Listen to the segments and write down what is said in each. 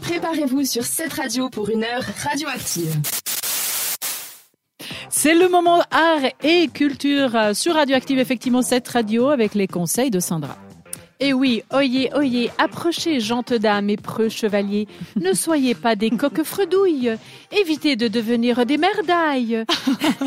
Préparez-vous sur cette radio pour une heure radioactive. C'est le moment art et culture sur Radioactive, effectivement, cette radio avec les conseils de Sandra. Et oui, oyez, oyez, approchez, gentes dames et preux chevaliers. Ne soyez pas des coques fredouilles. Évitez de devenir des merdailles.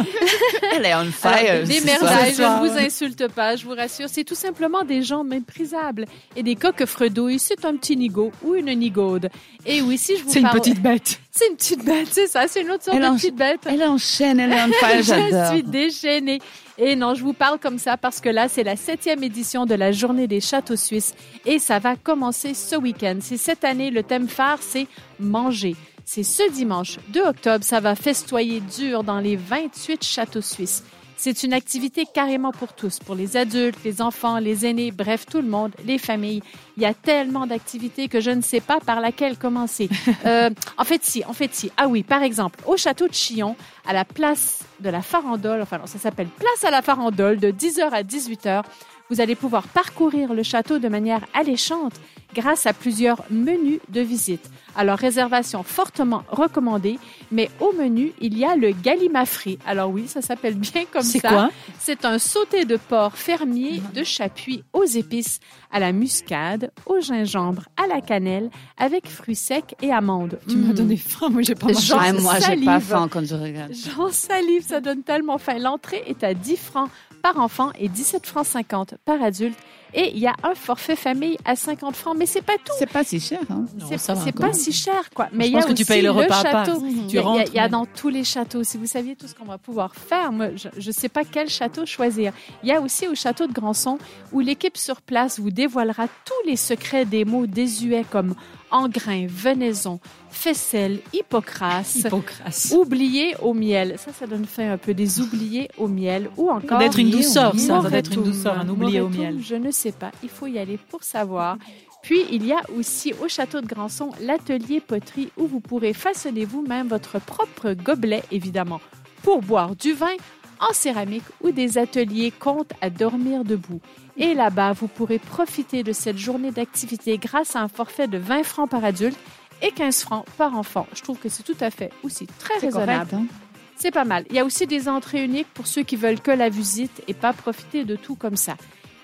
Elle est on fire. des merdailles, je ne vous insulte pas, je vous rassure. C'est tout simplement des gens méprisables. Et des coques fredouilles, c'est un petit nigo ou une nigaude. Et oui, si je vous C'est une petite bête. C'est une petite bête, c'est ça, c'est une autre sorte Elle de en- petite bête. Elle enchaîne, elle est fire, Je suis déchaînée. Et non, je vous parle comme ça parce que là, c'est la septième édition de la Journée des châteaux suisses et ça va commencer ce week-end. C'est cette année, le thème phare, c'est manger. C'est ce dimanche 2 octobre, ça va festoyer dur dans les 28 châteaux suisses. C'est une activité carrément pour tous, pour les adultes, les enfants, les aînés, bref, tout le monde, les familles. Il y a tellement d'activités que je ne sais pas par laquelle commencer. Euh, en fait, si, en fait, si. Ah oui, par exemple, au château de Chillon, à la place de la Farandole, enfin non, ça s'appelle Place à la Farandole, de 10h à 18h, vous allez pouvoir parcourir le château de manière alléchante grâce à plusieurs menus de visite. Alors, réservation fortement recommandée, mais au menu, il y a le galimafri. Alors oui, ça s'appelle bien comme ça. C'est quoi? C'est un sauté de porc fermier de chapuis aux épices, à la muscade, au gingembre, à la cannelle, avec fruits secs et amandes. Tu m'as Mmh. donné faim, moi j'ai pas mangé. Ouais, moi, j'ai salive. pas faim quand je regarde. J'en salive, ça donne tellement faim. L'entrée est à 10 francs par enfant et 17 francs 50 par adulte. Et il y a un forfait famille à 50 francs, mais c'est pas tout. C'est pas si cher, hein. C'est pas si cher, quoi. Mais il y a que tu aussi payes le repas château. Tu Il y a- rentres, il y a mais- dans tous les châteaux. Si vous saviez tout ce qu'on va pouvoir faire, moi, je ne sais pas quel château choisir. Il y a aussi au château de Grandson où l'équipe sur place vous dévoilera tous les secrets des mots désuets comme engrain, venaison, faisselle, hippocrase, Hippocrate. oubliés au miel. Ça, ça donne faim un peu des oubliés au miel ou encore D'être une oublié douceur, ça. Ça doit être une douceur, un oublié au miel. Je ne sais pas. Il faut y aller pour savoir. Puis, il y a aussi au château de Grandson l'atelier poterie où vous pourrez façonner vous-même votre propre gobelet, évidemment, pour boire du vin en céramique ou des ateliers contes à dormir debout. Et là-bas, vous pourrez profiter de cette journée d'activité grâce à un forfait de 20 francs par adulte et 15 francs par enfant. Je trouve que c'est tout à fait aussi très raisonnable. correct, hein? C'est pas mal. Il y a aussi des entrées uniques pour ceux qui veulent que la visite et pas profiter de tout comme ça.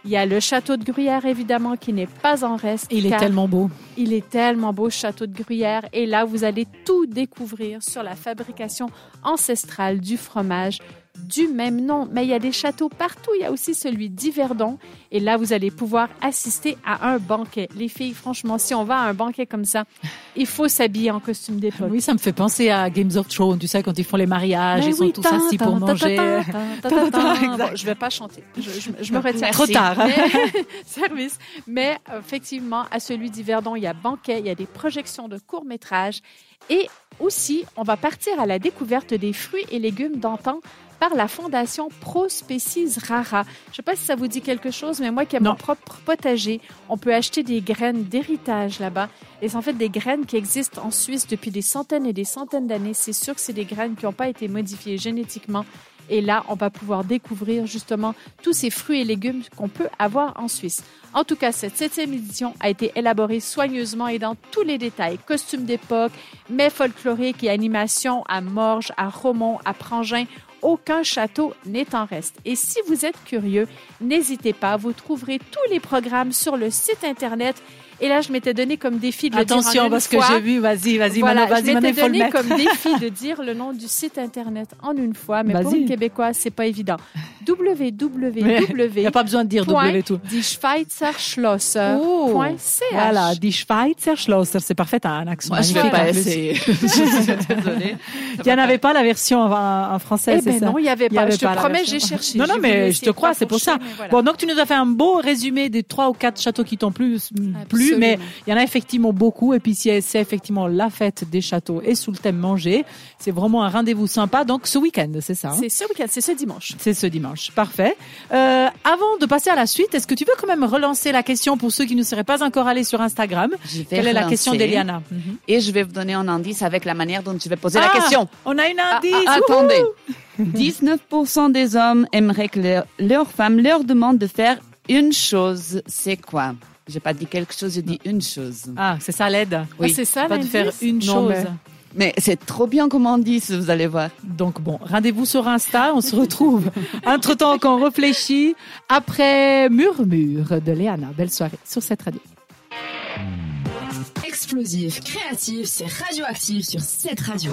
Il y a le château de Gruyère, évidemment, qui n'est pas en reste. Il est tellement beau. il est tellement beau, ce château de Gruyère. Et là, vous allez tout découvrir sur la fabrication ancestrale du fromage du même nom. Mais il y a des châteaux partout. Il y a aussi celui d'Yverdon. Et là, vous allez pouvoir assister à un banquet. Les filles, franchement, si on va à un banquet comme ça, il faut s'habiller en costume d'époque. Oui, ça me fait penser à Games of Thrones, tu sais, quand ils font les mariages, ils sont tous assis pour manger. je vais pas chanter. Je, me retiens. Trop tard. service. Mais effectivement, à celui d'Yverdon, il y a banquet, il y a des projections de courts-métrages. Et aussi, on va partir à la découverte des fruits et légumes d'antan par la fondation Pro Species Rara. Je ne sais pas si ça vous dit quelque chose, mais moi qui ai mon propre potager, on peut acheter des graines d'héritage là-bas. Et c'est en fait des graines qui existent en Suisse depuis des centaines et des centaines d'années. C'est sûr que c'est des graines qui n'ont pas été modifiées génétiquement. Et là, on va pouvoir découvrir justement tous ces fruits et légumes qu'on peut avoir en Suisse. En tout cas, cette septième édition a été élaborée soigneusement et dans tous les détails. Costumes d'époque, mets folkloriques et animations à Morges, à Romont, à Prangin. Aucun château n'est en reste. Et si vous êtes curieux, n'hésitez pas, vous trouverez tous les programmes sur le site Internet. Et là, je m'étais donné comme défi de le dire en Attention, une parce que fois. j'ai vu, vas-y, vas-y, Voilà, je vas-y, Manon, m'étais donné comme défi de dire le nom du site internet en une fois, mais pour une québécoise, c'est pas évident. Il n'y a pas besoin de dire. W tout. Die Schweizer Schlosser. Oh. Point CH. Voilà, die Schweizer Schlosser, c'est parfait, t'as un accent Moi, je vais pas plus. essayer. Désolée. Il n'y en avait pas la version en, en français, Eh c'est ben ça? non, il y avait pas. avait je te pas promets, j'ai cherché. Non, non, mais je te crois, c'est pour ça. Bon, donc tu nous as fait un beau résumé des trois ou quatre châteaux qui t'ont plu, mais il y en a effectivement beaucoup. Et puis c'est c'est effectivement la fête des châteaux et sous le thème manger. C'est vraiment un rendez-vous sympa. Donc ce week-end, c'est ça hein C'est ce week-end, c'est ce dimanche. C'est ce dimanche. Parfait. Euh, avant de passer à la suite, est-ce que tu veux quand même relancer la question pour ceux qui ne seraient pas encore allés sur Instagram? Je vais Quelle est la question d'Eliana? Et je vais vous donner un indice avec la manière dont je vais poser Ah, la question. On a une Ah, indice. ah, attendez. 19% des hommes aimeraient que leur, leur femme leur demande de faire une chose. C'est quoi? J'ai pas dit quelque chose, j'ai dit une chose. Ah, c'est ça l'aide. Ah, c'est ça, Pas de faire une Non, chose. mais- Mais c'est trop bien comme on dit, vous allez voir. Donc bon, rendez-vous sur Insta, on se retrouve. Entre-temps qu'on réfléchit, après Murmure de Léana. Belle soirée sur cette radio. Explosif, créatif, c'est radioactif sur cette radio.